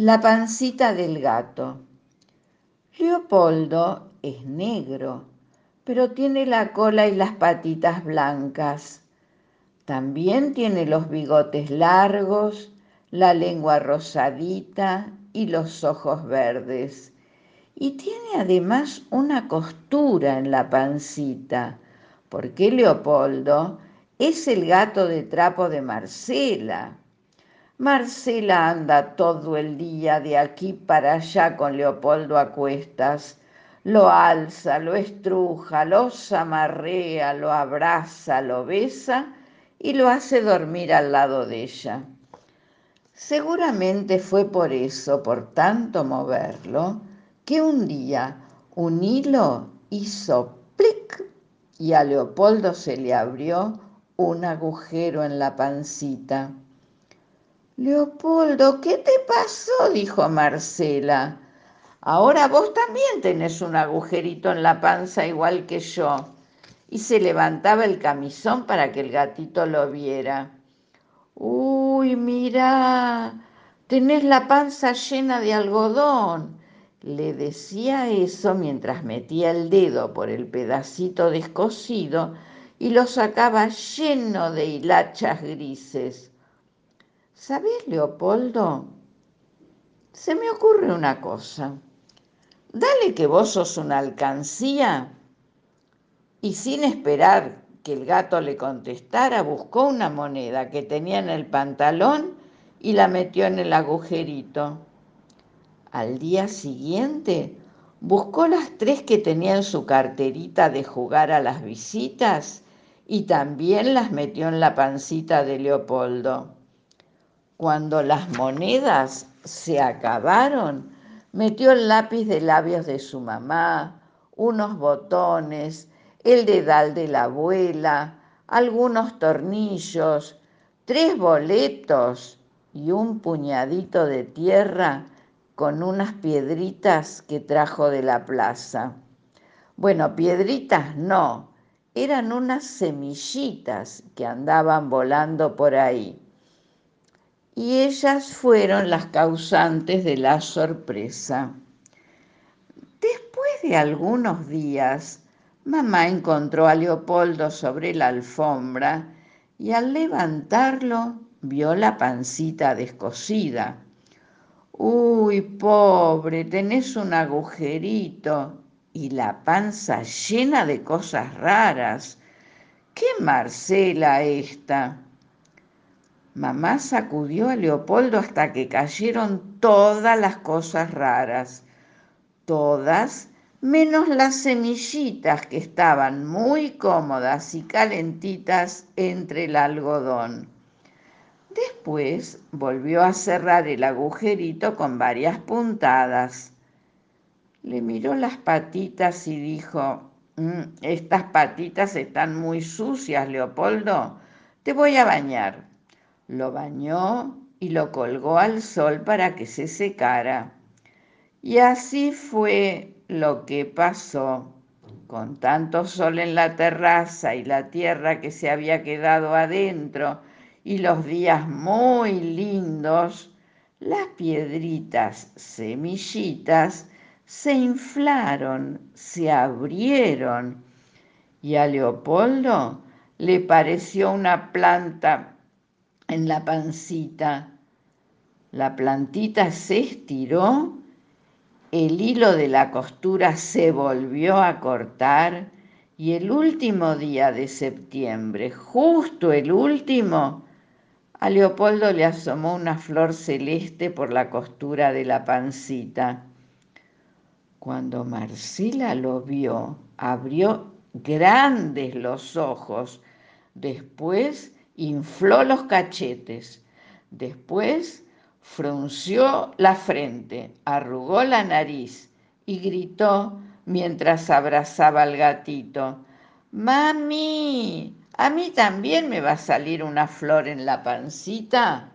La pancita del gato. Leopoldo es negro, pero tiene la cola y las patitas blancas. También tiene los bigotes largos, la lengua rosadita y los ojos verdes. Y tiene además una costura en la pancita, porque Leopoldo es el gato de trapo de Marcela. Marcela anda todo el día de aquí para allá con Leopoldo a cuestas. Lo alza, lo estruja, lo zamarrea, lo abraza, lo besa y lo hace dormir al lado de ella. Seguramente fue por eso, por tanto moverlo, que un día un hilo hizo plic y a Leopoldo se le abrió un agujero en la pancita. Leopoldo, ¿qué te pasó? dijo Marcela. Ahora vos también tenés un agujerito en la panza igual que yo. Y se levantaba el camisón para que el gatito lo viera. Uy, mira, tenés la panza llena de algodón. Le decía eso mientras metía el dedo por el pedacito descosido y lo sacaba lleno de hilachas grises. ¿Sabes, Leopoldo? Se me ocurre una cosa. Dale que vos sos una alcancía. Y sin esperar que el gato le contestara, buscó una moneda que tenía en el pantalón y la metió en el agujerito. Al día siguiente buscó las tres que tenía en su carterita de jugar a las visitas y también las metió en la pancita de Leopoldo. Cuando las monedas se acabaron, metió el lápiz de labios de su mamá, unos botones, el dedal de la abuela, algunos tornillos, tres boletos y un puñadito de tierra con unas piedritas que trajo de la plaza. Bueno, piedritas no, eran unas semillitas que andaban volando por ahí y ellas fueron las causantes de la sorpresa. Después de algunos días, mamá encontró a Leopoldo sobre la alfombra y al levantarlo vio la pancita descosida. Uy, pobre, tenés un agujerito y la panza llena de cosas raras. ¿Qué Marcela esta? Mamá sacudió a Leopoldo hasta que cayeron todas las cosas raras, todas menos las semillitas que estaban muy cómodas y calentitas entre el algodón. Después volvió a cerrar el agujerito con varias puntadas. Le miró las patitas y dijo, mm, estas patitas están muy sucias, Leopoldo, te voy a bañar. Lo bañó y lo colgó al sol para que se secara. Y así fue lo que pasó. Con tanto sol en la terraza y la tierra que se había quedado adentro y los días muy lindos, las piedritas semillitas se inflaron, se abrieron y a Leopoldo le pareció una planta en la pancita. La plantita se estiró, el hilo de la costura se volvió a cortar y el último día de septiembre, justo el último, a Leopoldo le asomó una flor celeste por la costura de la pancita. Cuando Marcela lo vio, abrió grandes los ojos. Después infló los cachetes, después frunció la frente, arrugó la nariz y gritó mientras abrazaba al gatito, Mami, ¿a mí también me va a salir una flor en la pancita?